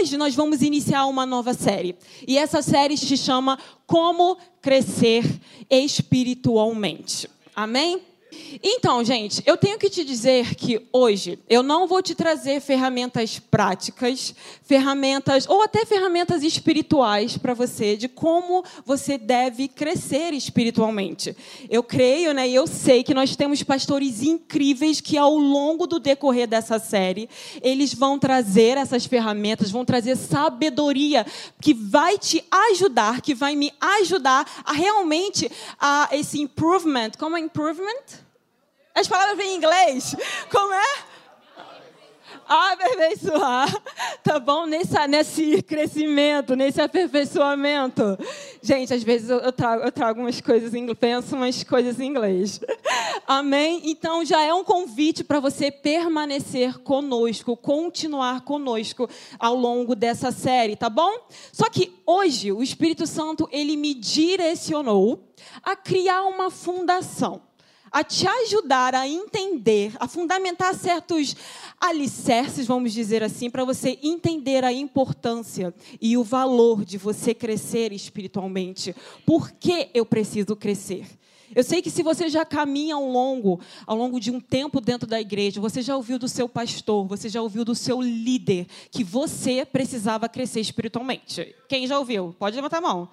hoje nós vamos iniciar uma nova série. E essa série se chama Como Crescer Espiritualmente. Amém? Então, gente, eu tenho que te dizer que hoje eu não vou te trazer ferramentas práticas, ferramentas ou até ferramentas espirituais para você de como você deve crescer espiritualmente. Eu creio, né, e eu sei que nós temos pastores incríveis que ao longo do decorrer dessa série, eles vão trazer essas ferramentas, vão trazer sabedoria que vai te ajudar, que vai me ajudar a realmente a esse improvement, como é improvement? As palavras vêm em inglês. Como é? aperfeiçoar, tá bom? Nesse, nesse crescimento, nesse aperfeiçoamento. Gente, às vezes eu trago, eu trago umas coisas, em, penso umas coisas em inglês. Amém? Então já é um convite para você permanecer conosco, continuar conosco ao longo dessa série, tá bom? Só que hoje o Espírito Santo, ele me direcionou a criar uma fundação a te ajudar a entender, a fundamentar certos alicerces, vamos dizer assim, para você entender a importância e o valor de você crescer espiritualmente. Por que eu preciso crescer? Eu sei que se você já caminha ao longo, ao longo de um tempo dentro da igreja, você já ouviu do seu pastor, você já ouviu do seu líder que você precisava crescer espiritualmente. Quem já ouviu? Pode levantar a mão.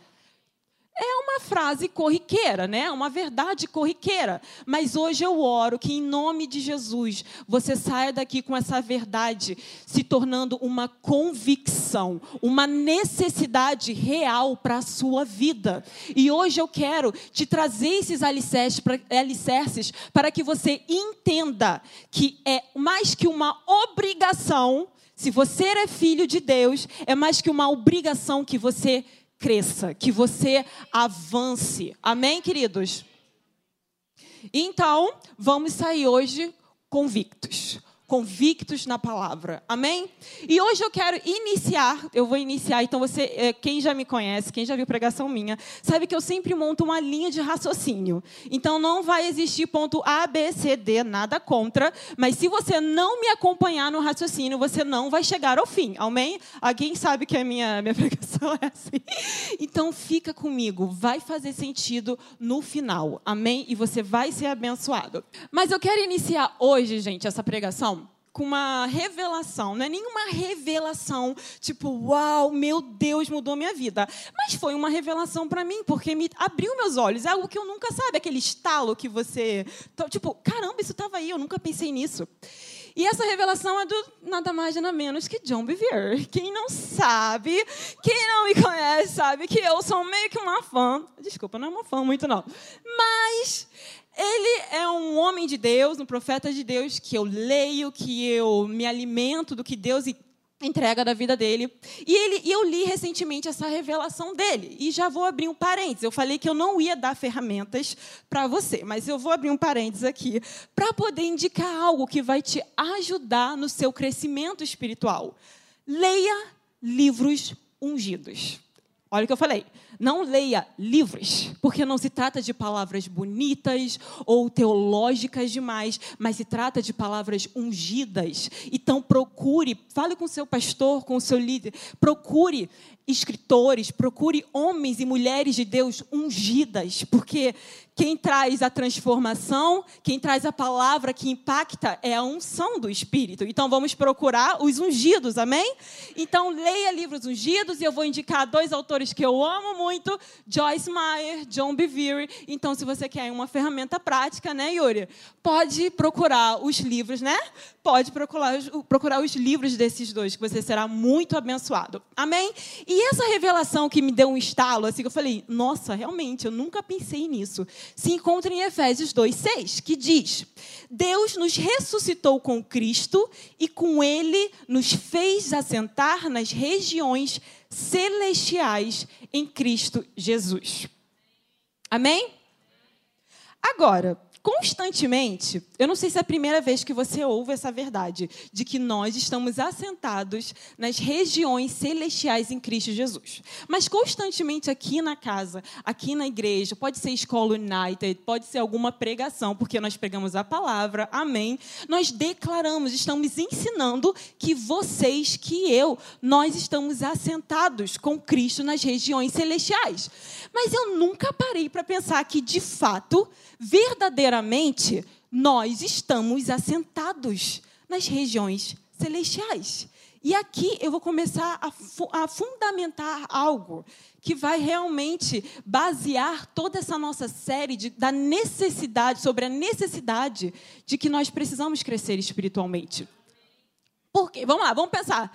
É uma frase corriqueira, né? Uma verdade corriqueira. Mas hoje eu oro que, em nome de Jesus, você saia daqui com essa verdade se tornando uma convicção, uma necessidade real para a sua vida. E hoje eu quero te trazer esses alicerces para, alicerces para que você entenda que é mais que uma obrigação. Se você é filho de Deus, é mais que uma obrigação que você cresça, que você avance. Amém, queridos? Então, vamos sair hoje convictos convictos na palavra. Amém? E hoje eu quero iniciar, eu vou iniciar, então você, é, quem já me conhece, quem já viu pregação minha, sabe que eu sempre monto uma linha de raciocínio. Então não vai existir ponto A, B, C, D, nada contra, mas se você não me acompanhar no raciocínio, você não vai chegar ao fim. Amém? Alguém sabe que a minha, minha pregação é assim? Então fica comigo, vai fazer sentido no final. Amém? E você vai ser abençoado. Mas eu quero iniciar hoje, gente, essa pregação com uma revelação, não é nenhuma revelação tipo, uau, meu Deus, mudou minha vida. Mas foi uma revelação para mim, porque me abriu meus olhos. É algo que eu nunca sabe, aquele estalo que você. Tipo, caramba, isso estava aí, eu nunca pensei nisso. E essa revelação é do nada mais nada menos que John Bevere. Quem não sabe, quem não me conhece, sabe que eu sou meio que uma fã. Desculpa, não é uma fã muito, não. Mas ele é um homem de Deus, um profeta de Deus que eu leio, que eu me alimento do que Deus entrega da vida dele. E, ele, eu li recentemente essa revelação dele. E já vou abrir um parênteses. Eu falei que eu não ia dar ferramentas para você, mas eu vou abrir um parênteses aqui para poder indicar algo que vai te ajudar no seu crescimento espiritual. Leia livros ungidos. Olha o que eu falei. Não leia livros, porque não se trata de palavras bonitas ou teológicas demais, mas se trata de palavras ungidas. Então procure, fale com seu pastor, com o seu líder, procure escritores, procure homens e mulheres de Deus ungidas, porque quem traz a transformação, quem traz a palavra que impacta é a unção do Espírito. Então vamos procurar os ungidos, amém? Então leia livros ungidos e eu vou indicar dois autores que eu amo muito, Joyce Meyer, John Bevere. Então se você quer uma ferramenta prática, né, Yuri? Pode procurar os livros, né? Pode procurar, procurar os livros desses dois, que você será muito abençoado. Amém? E essa revelação que me deu um estalo, assim, que eu falei, nossa, realmente, eu nunca pensei nisso se encontra em Efésios 2:6, que diz: Deus nos ressuscitou com Cristo e com ele nos fez assentar nas regiões celestiais em Cristo Jesus. Amém? Agora, constantemente, eu não sei se é a primeira vez que você ouve essa verdade, de que nós estamos assentados nas regiões celestiais em Cristo Jesus. Mas constantemente aqui na casa, aqui na igreja, pode ser escola United, pode ser alguma pregação, porque nós pregamos a palavra, amém. Nós declaramos, estamos ensinando que vocês, que eu, nós estamos assentados com Cristo nas regiões celestiais. Mas eu nunca parei para pensar que, de fato, verdadeiramente, nós estamos assentados nas regiões celestiais. E aqui eu vou começar a, fu a, fundamentar algo que vai realmente basear toda essa nossa série de, da necessidade, sobre a necessidade de que nós precisamos crescer espiritualmente. Por quê? Vamos lá, vamos pensar.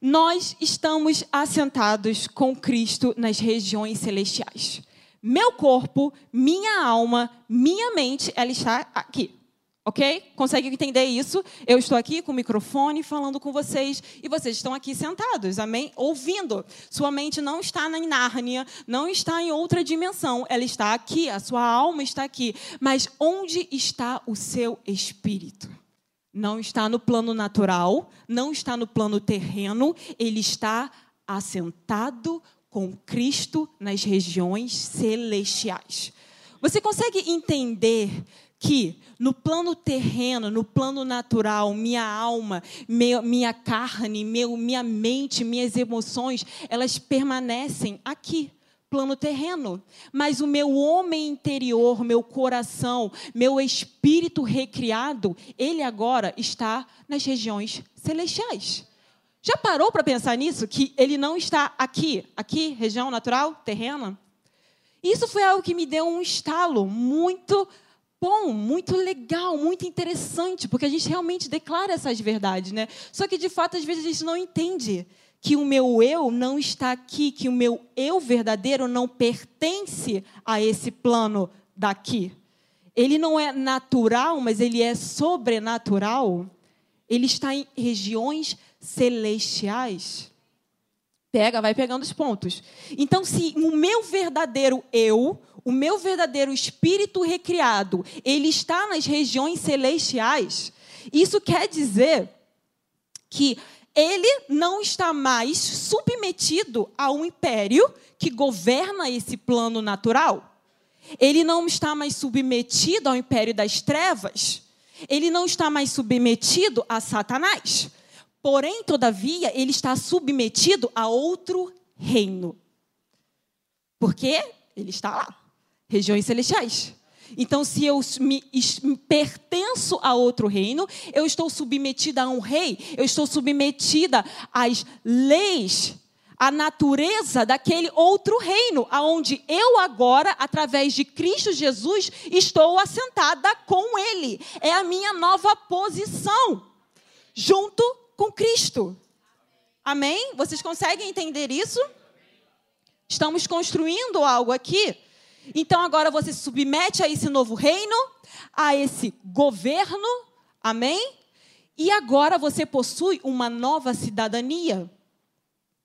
Nós estamos assentados com Cristo nas regiões celestiais. Meu corpo, minha alma, minha mente, ela está aqui. Ok? Consegue entender isso? Eu estou aqui com o microfone falando com vocês e vocês estão aqui sentados, amém? Ouvindo. Sua mente não está na Nárnia, não está em outra dimensão, ela está aqui, a sua alma está aqui. Mas onde está o seu espírito? Não está no plano natural, não está no plano terreno, ele está assentado com Cristo nas regiões celestiais. Você consegue entender que no plano terreno, no plano natural, minha alma, meu, minha carne, meu, minha mente, minhas emoções, elas permanecem aqui, plano terreno. Mas o meu homem interior, meu coração, meu espírito recriado, ele agora está nas regiões celestiais. Já parou para pensar nisso? Que ele não está aqui, aqui, região natural, terrena? Isso foi algo que me deu um estalo muito bom, muito legal, muito interessante, porque a gente realmente declara essas verdades, né? Só que de fato às vezes a gente não entende que o meu eu não está aqui, que o meu eu verdadeiro não pertence a esse plano daqui. Ele não é natural, mas ele é sobrenatural. Ele está em regiões celestiais. Pega, vai pegando os pontos. Então, se o meu verdadeiro eu, o meu verdadeiro espírito recriado, ele está nas regiões celestiais, isso quer dizer que ele não está mais submetido a um império que governa esse plano natural. Ele não está mais submetido ao império das trevas. Ele não está mais submetido a Satanás. Porém, todavia, ele está submetido a outro reino. Porque ele está lá regiões celestiais. Então, se eu me, pertenço a outro reino, eu estou submetida a um rei, eu estou submetida às leis, à natureza daquele outro reino, aonde eu agora, através de Cristo Jesus, estou assentada com ele. É a minha nova posição, junto com Cristo. Amém? Vocês conseguem entender isso? Estamos construindo algo aqui então agora você se submete a esse novo reino, a esse governo, amém? E agora você possui uma nova cidadania.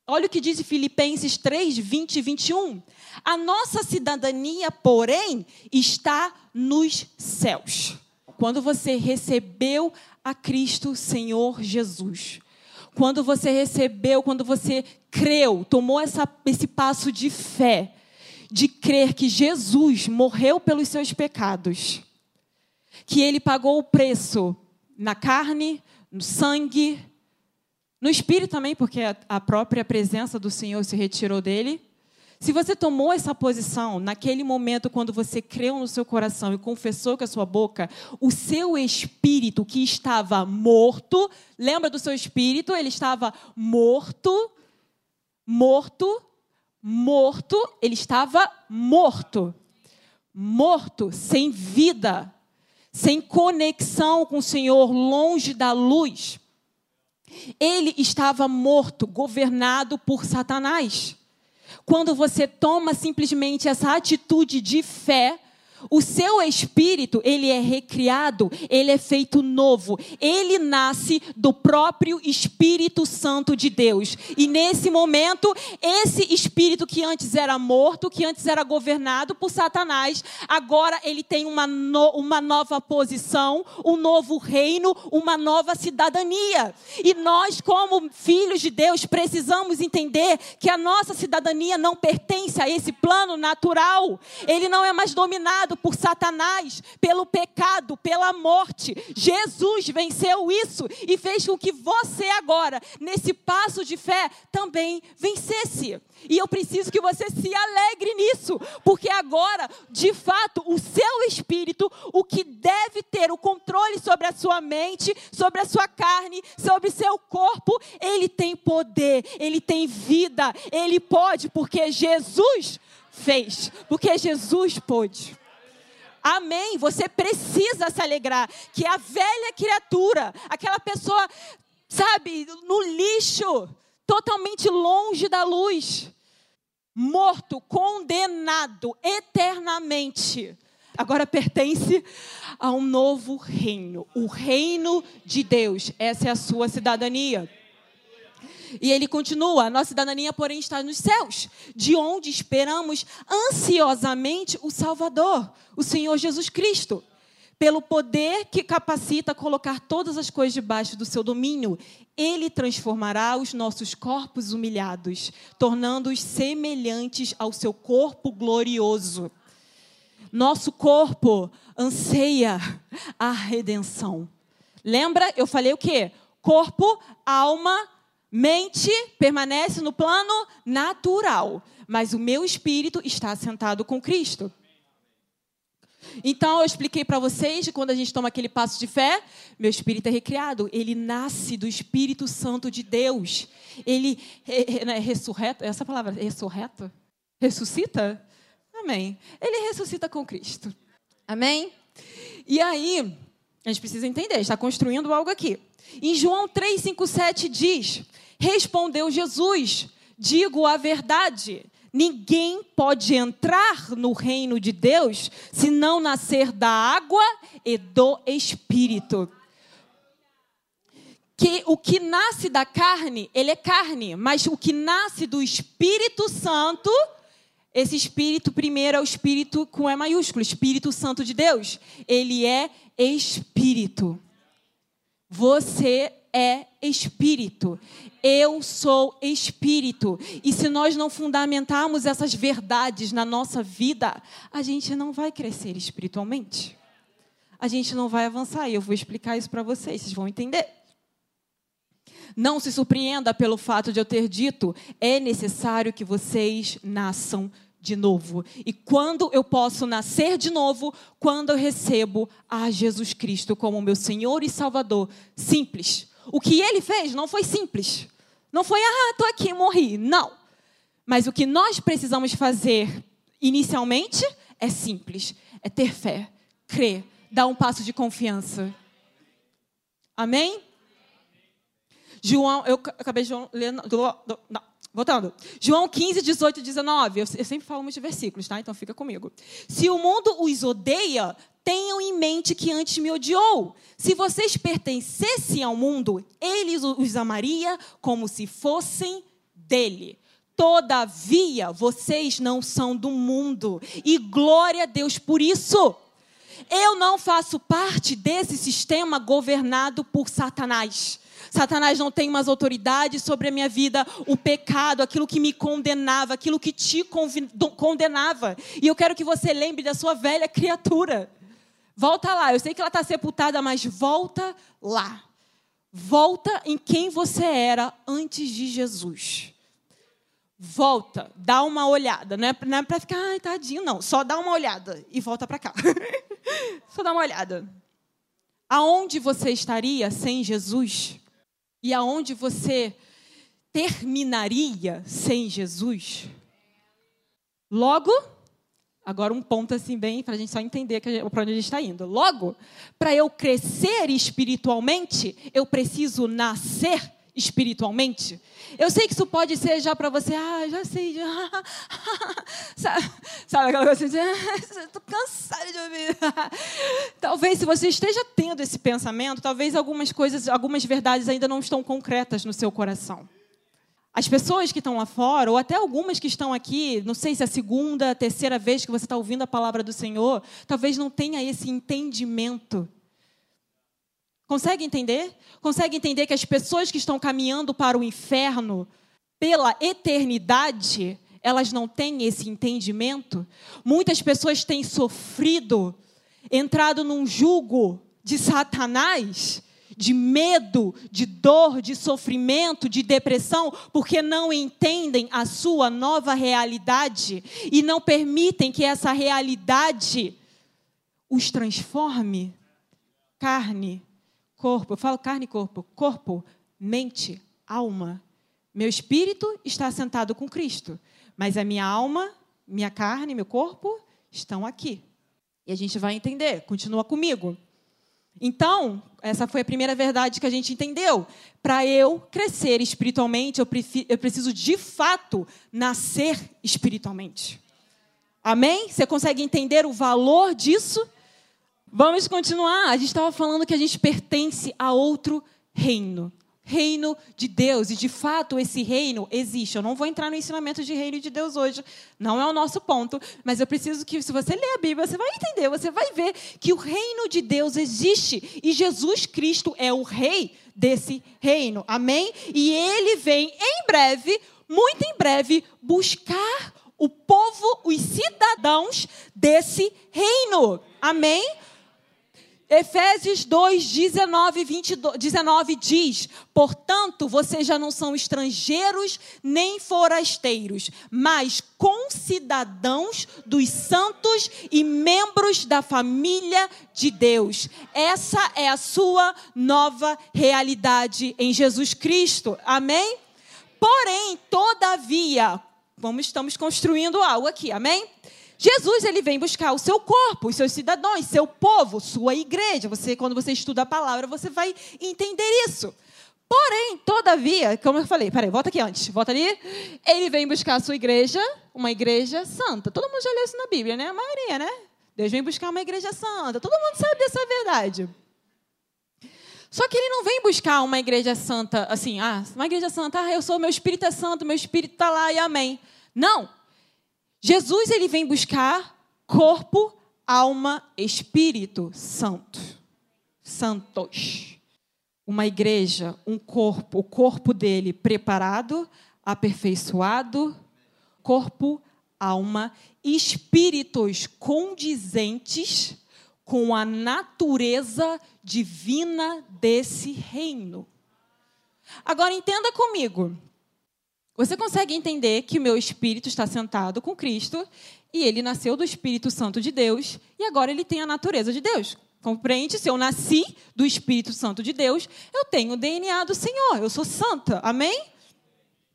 Olha o que diz Filipenses 3, 20 e 21. A nossa cidadania, porém, está nos céus. Quando você recebeu a Cristo Senhor Jesus, quando você recebeu, quando você creu, tomou essa, esse passo de fé, de crer que Jesus morreu pelos seus pecados, que ele pagou o preço na carne, no sangue, no espírito também, porque a própria presença do Senhor se retirou dele. Se você tomou essa posição naquele momento quando você creu no seu coração e confessou com a sua boca, o seu espírito que estava morto, lembra do seu espírito? Ele estava morto, morto, morto, ele estava morto. Morto, sem vida, sem conexão com o Senhor, longe da luz. Ele estava morto, governado por Satanás. Quando você toma simplesmente essa atitude de fé, o seu espírito, ele é recriado, ele é feito novo. Ele nasce do próprio Espírito Santo de Deus. E nesse momento, esse espírito que antes era morto, que antes era governado por Satanás, agora ele tem uma, no, uma nova posição, um novo reino, uma nova cidadania. E nós, como filhos de Deus, precisamos entender que a nossa cidadania não pertence a esse plano natural. Ele não é mais dominado por Satanás, pelo pecado, pela morte. Jesus venceu isso e fez com que você agora, nesse passo de fé, também vencesse. E eu preciso que você se alegre nisso, porque agora, de fato, o seu espírito, o que deve ter o controle sobre a sua mente, sobre a sua carne, sobre seu corpo, ele tem poder, ele tem vida, ele pode, porque Jesus fez, porque Jesus pôde. Amém. Você precisa se alegrar que a velha criatura, aquela pessoa, sabe, no lixo, totalmente longe da luz, morto, condenado eternamente, agora pertence a um novo reino, o reino de Deus. Essa é a sua cidadania. E ele continua: nossa cidadania, porém, está nos céus, de onde esperamos ansiosamente o Salvador, o Senhor Jesus Cristo. Pelo poder que capacita a colocar todas as coisas debaixo do seu domínio, ele transformará os nossos corpos humilhados, tornando-os semelhantes ao seu corpo glorioso. Nosso corpo anseia a redenção. Lembra? Eu falei o quê? Corpo, alma Mente permanece no plano natural, mas o meu espírito está assentado com Cristo. Então eu expliquei para vocês que quando a gente toma aquele passo de fé, meu espírito é recriado, ele nasce do Espírito Santo de Deus. Ele é, é, é ressurreto, essa palavra, ressurreto? Ressuscita? Amém. Ele ressuscita com Cristo. Amém? E aí, a gente precisa entender, está construindo algo aqui. Em João 3,57 diz: Respondeu Jesus: Digo a verdade. Ninguém pode entrar no reino de Deus se não nascer da água e do espírito. Que o que nasce da carne, ele é carne, mas o que nasce do Espírito Santo, esse espírito primeiro é o espírito com E maiúsculo, Espírito Santo de Deus. Ele é espírito. Você é espírito. Eu sou espírito. E se nós não fundamentarmos essas verdades na nossa vida, a gente não vai crescer espiritualmente. A gente não vai avançar. E eu vou explicar isso para vocês, vocês vão entender. Não se surpreenda pelo fato de eu ter dito: é necessário que vocês nasçam de novo. E quando eu posso nascer de novo? Quando eu recebo a Jesus Cristo como meu Senhor e Salvador. Simples o que ele fez não foi simples. Não foi, ah, estou aqui, morri. Não. Mas o que nós precisamos fazer inicialmente é simples: é ter fé, crer, dar um passo de confiança. Amém? João, eu acabei de ler. Não, voltando. João 15, 18 e 19. Eu, eu sempre falo muitos versículos, tá? Então fica comigo. Se o mundo os odeia, tenham em mente que antes me odiou. Se vocês pertencessem ao mundo, ele os amaria como se fossem dele. Todavia, vocês não são do mundo, e glória a Deus por isso. Eu não faço parte desse sistema governado por Satanás. Satanás não tem mais autoridade sobre a minha vida, o pecado, aquilo que me condenava, aquilo que te condenava. E eu quero que você lembre da sua velha criatura. Volta lá. Eu sei que ela está sepultada, mas volta lá. Volta em quem você era antes de Jesus. Volta, dá uma olhada. Não é, é para ficar, ai, tadinho, não. Só dá uma olhada e volta para cá. Só dá uma olhada. Aonde você estaria sem Jesus? E aonde você terminaria sem Jesus? Logo, Agora, um ponto assim, bem, para a gente só entender para onde a gente está indo. Logo, para eu crescer espiritualmente, eu preciso nascer espiritualmente? Eu sei que isso pode ser já para você, ah, já sei, já. sabe, sabe aquela coisa assim, estou cansada de ouvir. talvez se você esteja tendo esse pensamento, talvez algumas coisas, algumas verdades ainda não estão concretas no seu coração. As pessoas que estão lá fora, ou até algumas que estão aqui, não sei se é a segunda, terceira vez que você está ouvindo a palavra do Senhor, talvez não tenha esse entendimento Consegue entender? Consegue entender que as pessoas que estão caminhando para o inferno pela eternidade, elas não têm esse entendimento? Muitas pessoas têm sofrido, entrado num jugo de Satanás, de medo, de dor, de sofrimento, de depressão, porque não entendem a sua nova realidade e não permitem que essa realidade os transforme carne corpo, eu falo carne e corpo, corpo, mente, alma. Meu espírito está sentado com Cristo, mas a minha alma, minha carne, meu corpo estão aqui. E a gente vai entender, continua comigo. Então, essa foi a primeira verdade que a gente entendeu. Para eu crescer espiritualmente, eu, eu preciso de fato nascer espiritualmente. Amém? Você consegue entender o valor disso? Vamos continuar. A gente estava falando que a gente pertence a outro reino. Reino de Deus. E de fato esse reino existe. Eu não vou entrar no ensinamento de reino de Deus hoje. Não é o nosso ponto. Mas eu preciso que, se você ler a Bíblia, você vai entender, você vai ver que o reino de Deus existe. E Jesus Cristo é o rei desse reino. Amém? E ele vem em breve, muito em breve, buscar o povo, os cidadãos desse reino. Amém? Efésios 2, 19, 22, 19 diz: Portanto, vocês já não são estrangeiros nem forasteiros, mas concidadãos dos santos e membros da família de Deus. Essa é a sua nova realidade em Jesus Cristo. Amém? Porém, todavia, vamos, estamos construindo algo aqui, amém? Jesus ele vem buscar o seu corpo, os seus cidadãos, seu povo, sua igreja. Você, quando você estuda a palavra, você vai entender isso. Porém, todavia, como eu falei, peraí, volta aqui antes, volta ali. Ele vem buscar a sua igreja, uma igreja santa. Todo mundo já leu isso na Bíblia, né? A maioria, né? Deus vem buscar uma igreja santa. Todo mundo sabe dessa verdade. Só que ele não vem buscar uma igreja santa assim, ah, uma igreja santa, ah, eu sou, meu espírito é santo, meu espírito está lá e amém. Não. Jesus ele vem buscar corpo, alma, espírito santo. Santos. Uma igreja, um corpo, o corpo dele preparado, aperfeiçoado, corpo, alma, espíritos condizentes com a natureza divina desse reino. Agora entenda comigo. Você consegue entender que o meu espírito está sentado com Cristo e ele nasceu do Espírito Santo de Deus e agora ele tem a natureza de Deus. Compreende? Se eu nasci do Espírito Santo de Deus, eu tenho o DNA do Senhor. Eu sou santa. Amém?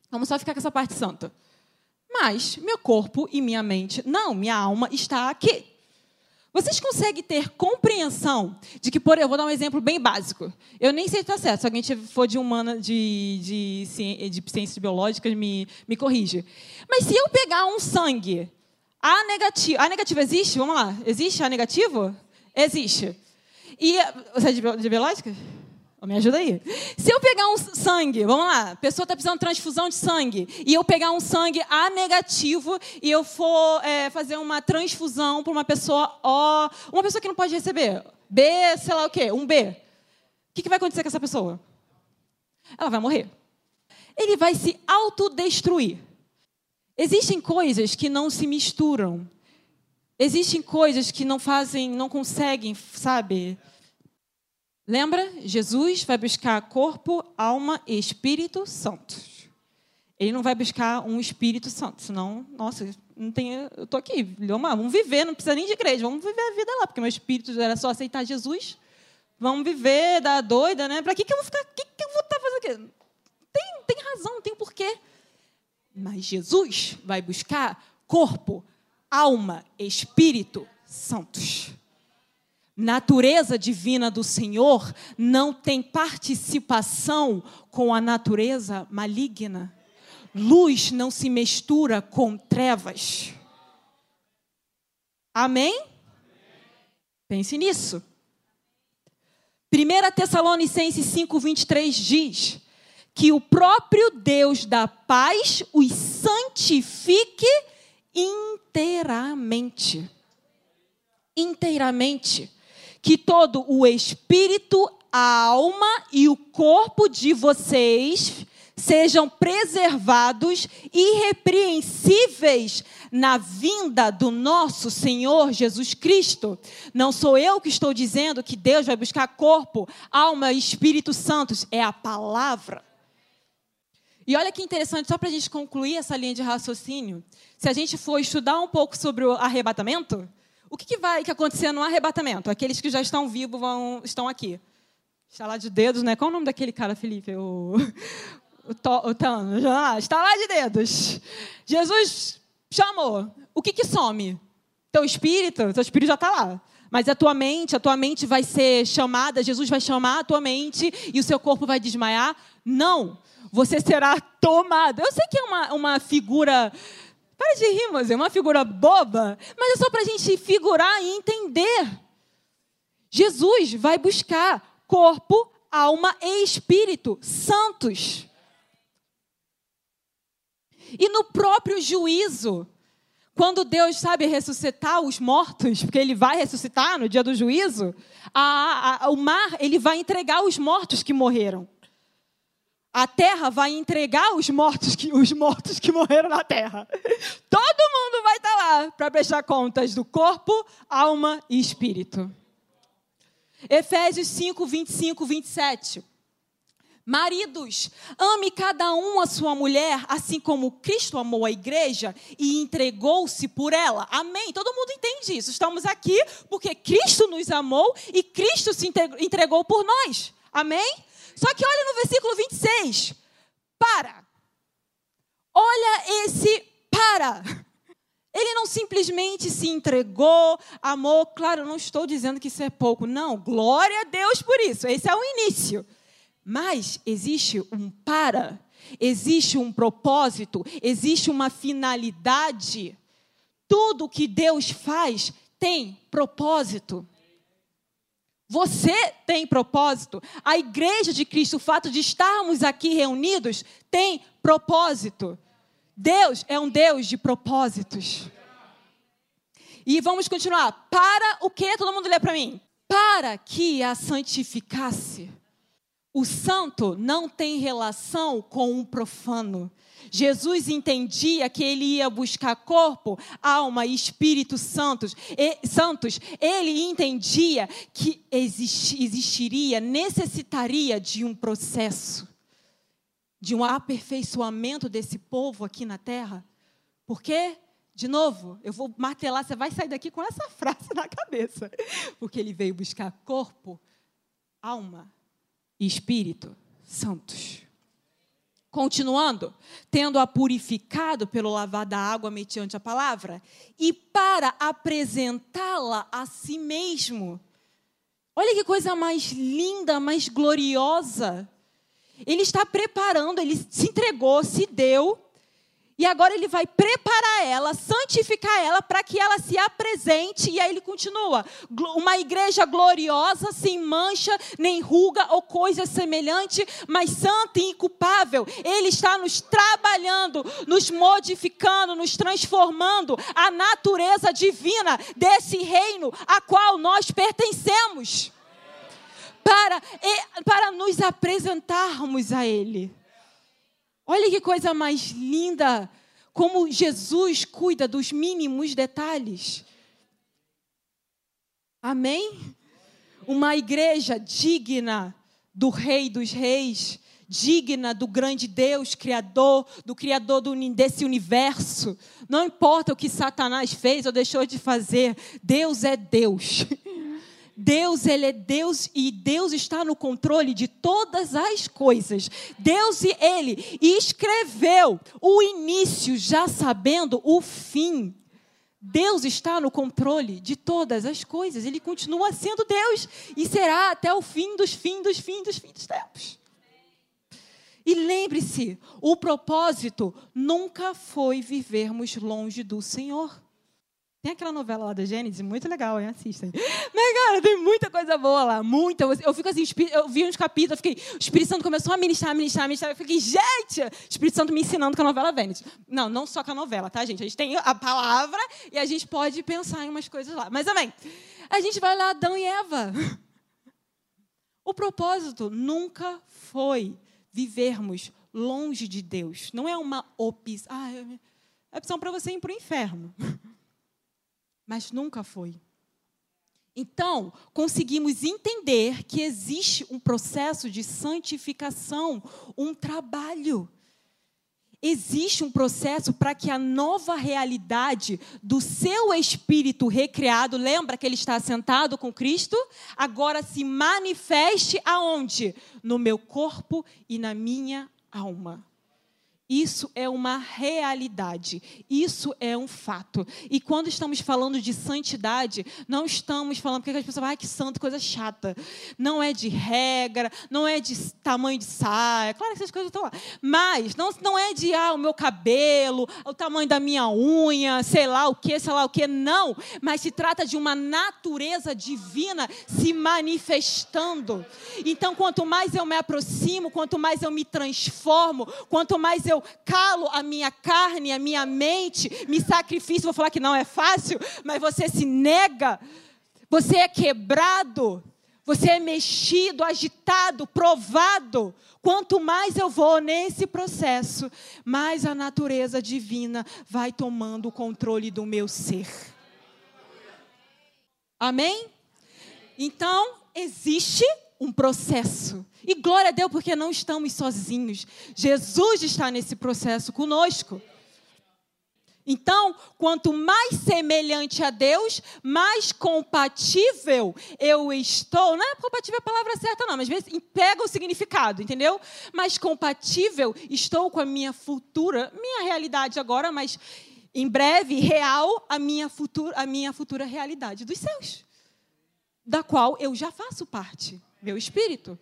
Vamos só ficar com essa parte santa. Mas meu corpo e minha mente, não, minha alma está aqui. Vocês conseguem ter compreensão de que, por eu vou dar um exemplo bem básico. Eu nem sei se está certo. Se alguém for de humana de, de, de ciências biológicas, me, me corrige. Mas se eu pegar um sangue A negativo. A negativo existe? Vamos lá. Existe A negativo? Existe. E você é de, de biológica? Me ajuda aí. Se eu pegar um sangue, vamos lá, a pessoa está precisando de transfusão de sangue, e eu pegar um sangue A negativo e eu for é, fazer uma transfusão para uma pessoa O, uma pessoa que não pode receber, B, sei lá o quê, um B. O que, que vai acontecer com essa pessoa? Ela vai morrer. Ele vai se autodestruir. Existem coisas que não se misturam. Existem coisas que não fazem, não conseguem, sabe? Lembra? Jesus vai buscar corpo, alma e Espírito Santo. Ele não vai buscar um Espírito Santo, senão, nossa, não tem, eu tô aqui, vamos viver, não precisa nem de igreja, vamos viver a vida lá, porque meu espírito era só aceitar Jesus. Vamos viver da doida, né? Para que, que eu vou ficar? que, que eu vou estar tá fazendo aqui? Tem, tem razão, tem porquê. Mas Jesus vai buscar corpo, alma, Espírito Santos. Natureza divina do Senhor não tem participação com a natureza maligna. Luz não se mistura com trevas. Amém? Pense nisso. 1 Tessalonicenses 5,23 diz que o próprio Deus da paz os santifique inteiramente. Inteiramente. Que todo o espírito, a alma e o corpo de vocês sejam preservados irrepreensíveis na vinda do nosso Senhor Jesus Cristo. Não sou eu que estou dizendo que Deus vai buscar corpo, alma e Espírito Santos, é a palavra. E olha que interessante, só para a gente concluir essa linha de raciocínio, se a gente for estudar um pouco sobre o arrebatamento, o que, que vai que acontecer no arrebatamento? Aqueles que já estão vivos vão, estão aqui. Estalar de dedos, né? Qual o nome daquele cara, Felipe? O, o, to, o Thanos. Ah, estalar de dedos. Jesus chamou. O que, que some? Teu espírito, teu espírito já está lá. Mas a tua mente, a tua mente vai ser chamada, Jesus vai chamar a tua mente e o seu corpo vai desmaiar? Não você será tomado. Eu sei que é uma, uma figura. Para de rir, mas é uma figura boba, mas é só para a gente figurar e entender. Jesus vai buscar corpo, alma e espírito santos. E no próprio juízo, quando Deus sabe ressuscitar os mortos, porque Ele vai ressuscitar no dia do juízo, a, a, o mar ele vai entregar os mortos que morreram a terra vai entregar os mortos que, os mortos que morreram na terra. Todo mundo vai estar lá para prestar contas do corpo, alma e espírito. Efésios 5, 25, 27. Maridos, ame cada um a sua mulher, assim como Cristo amou a igreja e entregou-se por ela. Amém? Todo mundo entende isso. Estamos aqui porque Cristo nos amou e Cristo se entregou por nós. Amém? Só que olha no versículo 26. Para. Olha esse para. Ele não simplesmente se entregou, amou. Claro, não estou dizendo que isso é pouco. Não, glória a Deus por isso. Esse é o início. Mas existe um para, existe um propósito, existe uma finalidade. Tudo que Deus faz tem propósito. Você tem propósito. A igreja de Cristo, o fato de estarmos aqui reunidos, tem propósito. Deus é um Deus de propósitos. E vamos continuar. Para o que? Todo mundo lê para mim. Para que a santificasse. O santo não tem relação com o profano. Jesus entendia que ele ia buscar corpo, alma e Espírito Santos. E, santos. Ele entendia que existi, existiria, necessitaria de um processo, de um aperfeiçoamento desse povo aqui na terra. Por quê? De novo, eu vou martelar, você vai sair daqui com essa frase na cabeça. Porque ele veio buscar corpo, alma e espírito santos. Continuando, tendo-a purificado pelo lavar da água mediante a palavra, e para apresentá-la a si mesmo. Olha que coisa mais linda, mais gloriosa. Ele está preparando, ele se entregou, se deu e agora ele vai preparar ela, santificar ela para que ela se apresente. E aí ele continua: uma igreja gloriosa, sem mancha, nem ruga ou coisa semelhante, mas santa e inculpável. Ele está nos trabalhando, nos modificando, nos transformando a natureza divina desse reino a qual nós pertencemos. Para, para nos apresentarmos a Ele. Olha que coisa mais linda, como Jesus cuida dos mínimos detalhes. Amém? Uma igreja digna do Rei dos Reis, digna do grande Deus, Criador, do Criador desse universo. Não importa o que Satanás fez ou deixou de fazer, Deus é Deus. Deus, ele é Deus e Deus está no controle de todas as coisas. Deus e ele escreveu o início já sabendo o fim Deus está no controle de todas as coisas. Ele continua sendo Deus e será até o fim dos fins dos fins dos fins dos tempos. E lembre-se, o propósito nunca foi vivermos longe do Senhor. Tem aquela novela lá da Gênesis, muito legal, hein? Assistem. Mas, cara, tem muita coisa boa lá, muita. Eu fico assim, eu vi uns capítulos, eu fiquei, o Espírito Santo começou a ministrar, ministrar, ministrar. Eu fiquei, gente, o Espírito Santo me ensinando com a novela Vênus. Não, não só com a novela, tá, gente? A gente tem a palavra e a gente pode pensar em umas coisas lá. Mas também, a gente vai lá, Adão e Eva. O propósito nunca foi vivermos longe de Deus. Não é uma opção. Ah, é opção para você ir para o inferno mas nunca foi. Então, conseguimos entender que existe um processo de santificação, um trabalho. Existe um processo para que a nova realidade do seu espírito recriado, lembra que ele está sentado com Cristo? Agora se manifeste aonde? No meu corpo e na minha alma. Isso é uma realidade, isso é um fato. E quando estamos falando de santidade, não estamos falando, porque as pessoas falam, ah, que santo, coisa chata. Não é de regra, não é de tamanho de saia, claro que essas coisas estão lá. Mas não, não é de, ah, o meu cabelo, o tamanho da minha unha, sei lá o que, sei lá o que, não. Mas se trata de uma natureza divina se manifestando. Então, quanto mais eu me aproximo, quanto mais eu me transformo, quanto mais eu calo a minha carne, a minha mente, me sacrifício, vou falar que não é fácil, mas você se nega, você é quebrado, você é mexido, agitado, provado. Quanto mais eu vou nesse processo, mais a natureza divina vai tomando o controle do meu ser. Amém? Então, existe um processo. E glória a Deus, porque não estamos sozinhos. Jesus está nesse processo conosco. Então, quanto mais semelhante a Deus, mais compatível eu estou. Não é compatível a palavra certa, não, mas às vezes pega o significado, entendeu? Mais compatível estou com a minha futura, minha realidade agora, mas em breve, real, a minha futura, a minha futura realidade dos céus, da qual eu já faço parte meu espírito.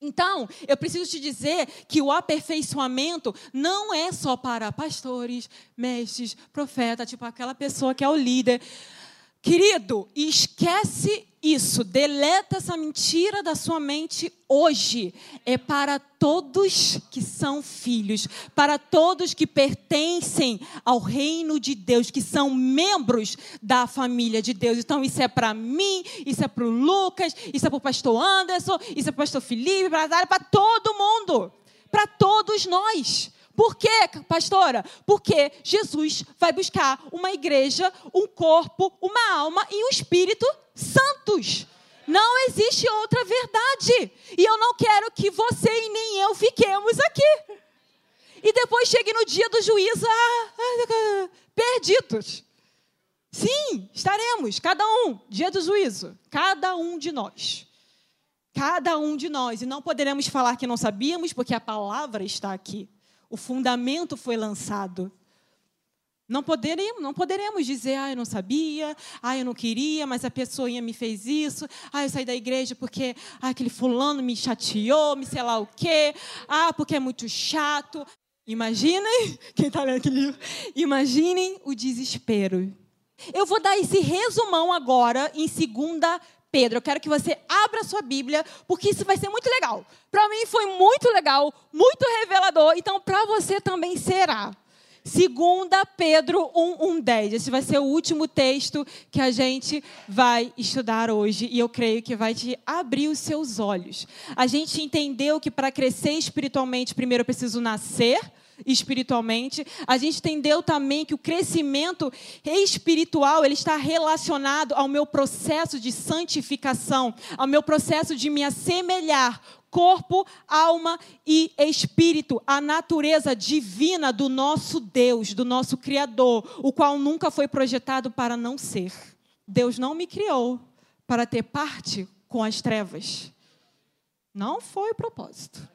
Então, eu preciso te dizer que o aperfeiçoamento não é só para pastores, mestres, profetas, tipo aquela pessoa que é o líder. Querido, esquece isso, deleta essa mentira da sua mente hoje. É para todos que são filhos, para todos que pertencem ao reino de Deus, que são membros da família de Deus. Então, isso é para mim, isso é para o Lucas, isso é para o pastor Anderson, isso é para o pastor Felipe, para todo mundo, para todos nós. Por quê, pastora? Porque Jesus vai buscar uma igreja, um corpo, uma alma e um espírito santos. Não existe outra verdade. E eu não quero que você e nem eu fiquemos aqui. E depois chegue no dia do juízo, ah, ah, perdidos. Sim, estaremos, cada um, dia do juízo, cada um de nós. Cada um de nós. E não poderemos falar que não sabíamos, porque a palavra está aqui. O fundamento foi lançado. Não poderemos, não poderemos dizer, ah, eu não sabia, ah, eu não queria, mas a pessoa me fez isso, ah, eu saí da igreja porque ah, aquele fulano me chateou, me sei lá o quê, ah, porque é muito chato. Imaginem, quem está lendo aquele livro, imaginem o desespero. Eu vou dar esse resumão agora em segunda Pedro. Eu quero que você abra sua Bíblia, porque isso vai ser muito legal. Para mim foi muito legal, muito revelador, então para você também será. Segunda Pedro 1:10. Esse vai ser o último texto que a gente vai estudar hoje e eu creio que vai te abrir os seus olhos. A gente entendeu que para crescer espiritualmente, primeiro eu preciso nascer espiritualmente. A gente entendeu também que o crescimento espiritual ele está relacionado ao meu processo de santificação, ao meu processo de me assemelhar corpo, alma e espírito, a natureza divina do nosso Deus, do nosso Criador, o qual nunca foi projetado para não ser. Deus não me criou para ter parte com as trevas. Não foi o propósito.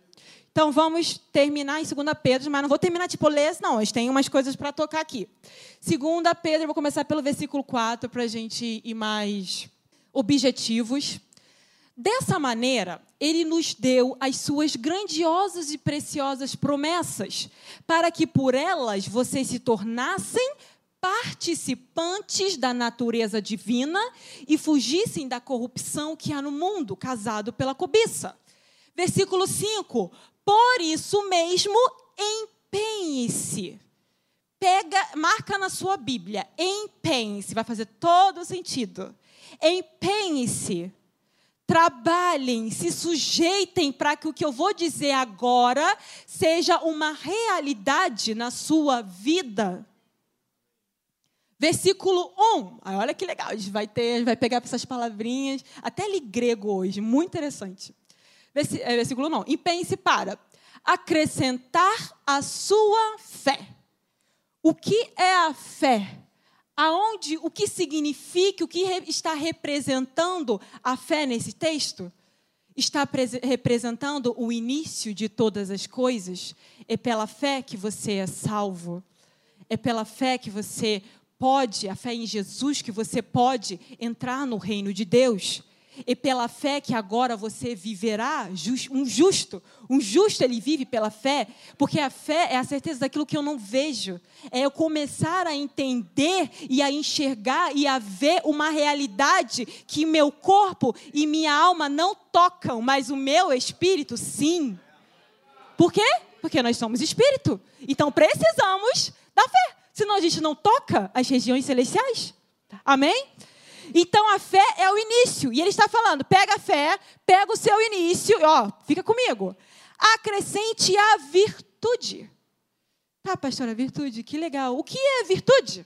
Então vamos terminar em 2 Pedro, mas não vou terminar tipo ler, não, a gente tem umas coisas para tocar aqui. 2 Pedro, vou começar pelo versículo 4 para a gente ir mais objetivos. Dessa maneira, ele nos deu as suas grandiosas e preciosas promessas, para que por elas vocês se tornassem participantes da natureza divina e fugissem da corrupção que há no mundo, casado pela cobiça. Versículo 5: Por isso mesmo, empenhe-se. Pega, marca na sua Bíblia, empenhe-se, vai fazer todo sentido. Empenhe-se trabalhem, se sujeitem para que o que eu vou dizer agora seja uma realidade na sua vida. Versículo 1. olha que legal, a gente vai ter, vai pegar essas palavrinhas, até li grego hoje, muito interessante. É, versículo 9. Empenhe-se para acrescentar a sua fé. O que é a fé? Aonde, o que significa, o que está representando a fé nesse texto? Está representando o início de todas as coisas. É pela fé que você é salvo. É pela fé que você pode, a fé em Jesus, que você pode entrar no reino de Deus e pela fé que agora você viverá, um justo. Um justo ele vive pela fé, porque a fé é a certeza daquilo que eu não vejo. É eu começar a entender e a enxergar e a ver uma realidade que meu corpo e minha alma não tocam, mas o meu espírito sim. Por quê? Porque nós somos espírito. Então precisamos da fé. Senão a gente não toca as regiões celestiais. Amém? Então a fé é o início. E ele está falando: pega a fé, pega o seu início, ó, fica comigo. Acrescente a virtude. Tá, pastora, virtude, que legal. O que é virtude?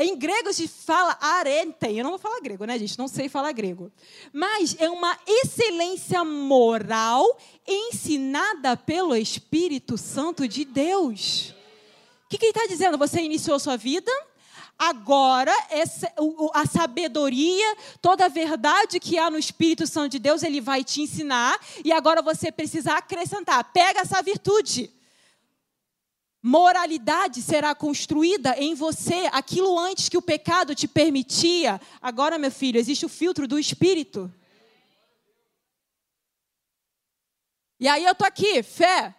Em grego se fala arente. Eu não vou falar grego, né, gente? Não sei falar grego. Mas é uma excelência moral ensinada pelo Espírito Santo de Deus. O que, que ele está dizendo? Você iniciou sua vida, Agora, a sabedoria, toda a verdade que há no Espírito Santo de Deus, ele vai te ensinar. E agora você precisa acrescentar. Pega essa virtude. Moralidade será construída em você. Aquilo antes que o pecado te permitia. Agora, meu filho, existe o filtro do Espírito. E aí eu tô aqui, fé,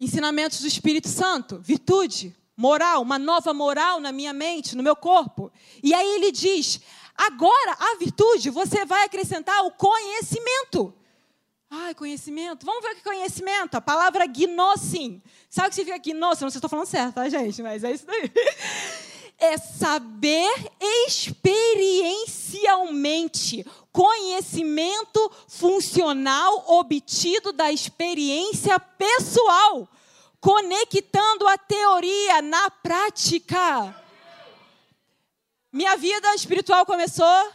ensinamentos do Espírito Santo, virtude, moral, uma nova moral na minha mente, no meu corpo. E aí ele diz: agora a virtude você vai acrescentar o conhecimento. Ai, conhecimento. Vamos ver o que é conhecimento. A palavra gnosim. Sabe o que significa gnosim? Não sei se estou falando certo, tá, gente? Mas é isso daí. É saber experiencialmente. Conhecimento funcional obtido da experiência pessoal conectando a teoria na prática. Minha vida espiritual começou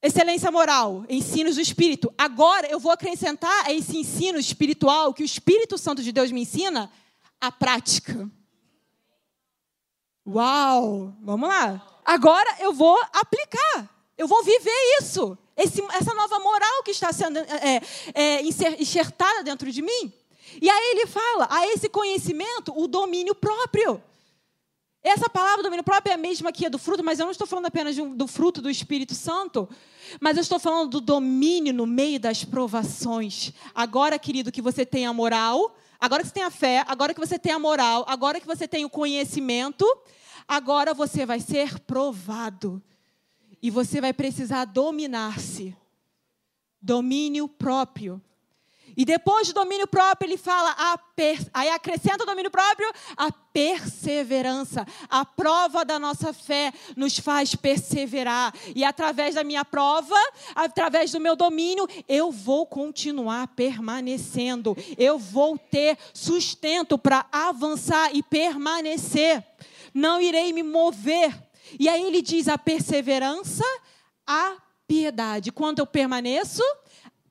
excelência moral, ensinos do Espírito. Agora eu vou acrescentar a esse ensino espiritual que o Espírito Santo de Deus me ensina, a prática. Uau! Vamos lá. Agora eu vou aplicar. Eu vou viver isso. Esse, essa nova moral que está sendo é, é, enxertada dentro de mim. E aí ele fala, a esse conhecimento, o domínio próprio. Essa palavra domínio próprio é a mesma que a do fruto, mas eu não estou falando apenas do fruto do Espírito Santo, mas eu estou falando do domínio no meio das provações. Agora, querido, que você tem a moral, agora que você tem a fé, agora que você tem a moral, agora que você tem o conhecimento, agora você vai ser provado. E você vai precisar dominar-se. Domínio próprio. E depois do domínio próprio, ele fala, per... aí acrescenta o domínio próprio, a perseverança. A prova da nossa fé nos faz perseverar. E através da minha prova, através do meu domínio, eu vou continuar permanecendo. Eu vou ter sustento para avançar e permanecer. Não irei me mover. E aí ele diz a perseverança, a piedade. Quando eu permaneço,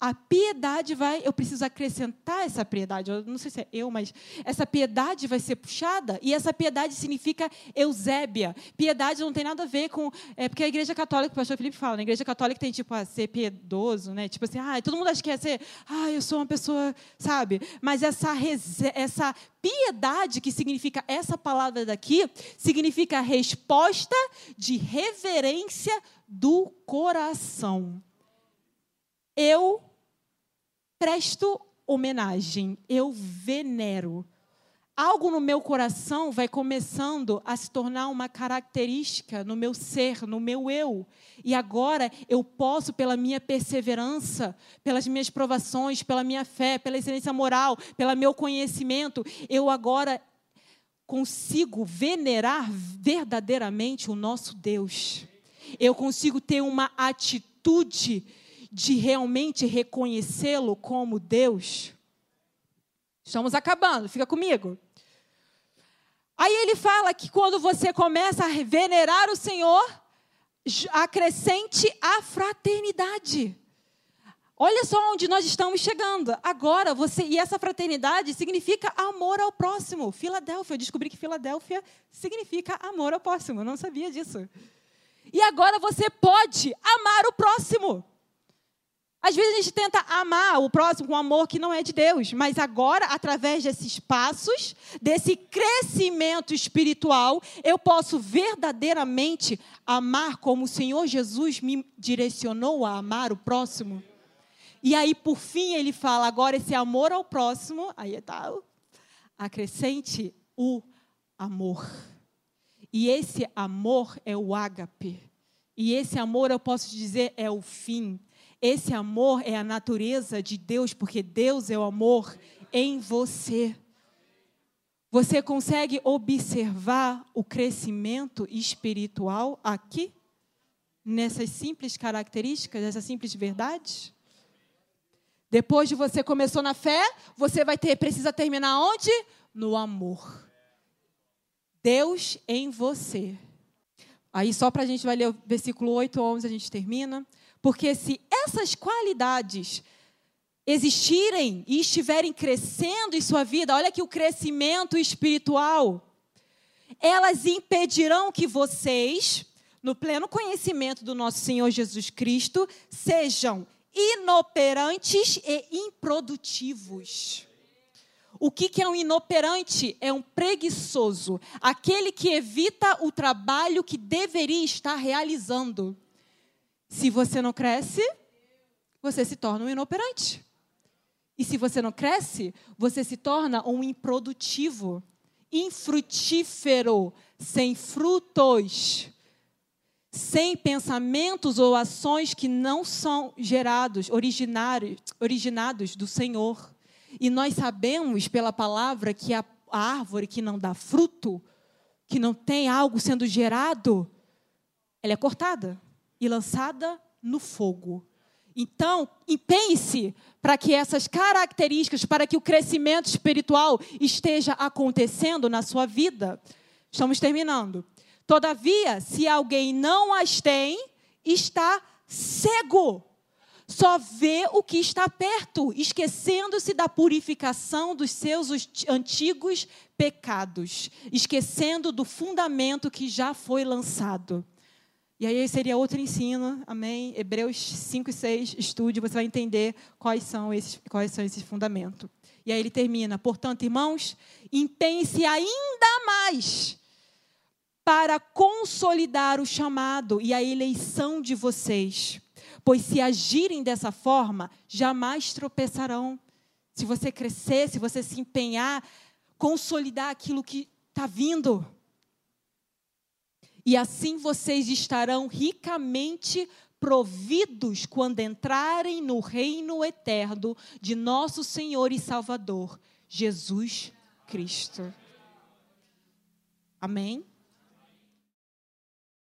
a piedade vai, eu preciso acrescentar essa piedade. Eu não sei se é eu, mas essa piedade vai ser puxada e essa piedade significa Eusébia. Piedade não tem nada a ver com, é porque a Igreja Católica, o Pastor Felipe fala, na né, Igreja Católica tem tipo a ser piedoso, né? Tipo assim, ah, todo mundo acha que é ser, ah, eu sou uma pessoa, sabe? Mas essa essa piedade que significa essa palavra daqui significa resposta de reverência do coração. Eu presto homenagem, eu venero. Algo no meu coração vai começando a se tornar uma característica no meu ser, no meu eu. E agora eu posso, pela minha perseverança, pelas minhas provações, pela minha fé, pela excelência moral, pelo meu conhecimento, eu agora consigo venerar verdadeiramente o nosso Deus. Eu consigo ter uma atitude de realmente reconhecê-lo como Deus? Estamos acabando, fica comigo. Aí ele fala que quando você começa a venerar o Senhor, acrescente a fraternidade. Olha só onde nós estamos chegando. Agora você e essa fraternidade significa amor ao próximo. Filadélfia, eu descobri que Filadélfia significa amor ao próximo. Eu não sabia disso. E agora você pode amar o próximo. Às vezes a gente tenta amar o próximo com um amor que não é de Deus, mas agora, através desses passos, desse crescimento espiritual, eu posso verdadeiramente amar como o Senhor Jesus me direcionou a amar o próximo. E aí, por fim, ele fala: agora esse amor ao próximo, aí está, acrescente o amor. E esse amor é o ágape. E esse amor, eu posso dizer, é o fim esse amor é a natureza de Deus, porque Deus é o amor em você. Você consegue observar o crescimento espiritual aqui? Nessas simples características, nessas simples verdades? Depois de você começou na fé, você vai ter, precisa terminar onde? No amor. Deus em você. Aí só para a gente vai ler o versículo 8 11, a gente termina. Porque se essas qualidades existirem e estiverem crescendo em sua vida, olha que o crescimento espiritual, elas impedirão que vocês, no pleno conhecimento do nosso Senhor Jesus Cristo, sejam inoperantes e improdutivos. O que, é um inoperante? É um preguiçoso, aquele que evita o trabalho que deveria estar realizando. Se você não cresce, você se torna um inoperante. E se você não cresce, você se torna um improdutivo, infrutífero, sem frutos, sem pensamentos ou ações que não são gerados, originários, originados do Senhor. E nós sabemos pela palavra que a árvore que não dá fruto, que não tem algo sendo gerado, ela é cortada e lançada no fogo. Então, empenhe-se para que essas características, para que o crescimento espiritual esteja acontecendo na sua vida. Estamos terminando. Todavia, se alguém não as tem, está cego. Só vê o que está perto, esquecendo-se da purificação dos seus antigos pecados, esquecendo do fundamento que já foi lançado. E aí seria outro ensino, amém? Hebreus 5 e 6, estude, você vai entender quais são esses, quais são esses fundamentos. E aí ele termina, portanto, irmãos, empenhe-se ainda mais para consolidar o chamado e a eleição de vocês. Pois se agirem dessa forma, jamais tropeçarão. Se você crescer, se você se empenhar, consolidar aquilo que está vindo e assim vocês estarão ricamente providos quando entrarem no reino eterno de nosso Senhor e Salvador, Jesus Cristo. Amém?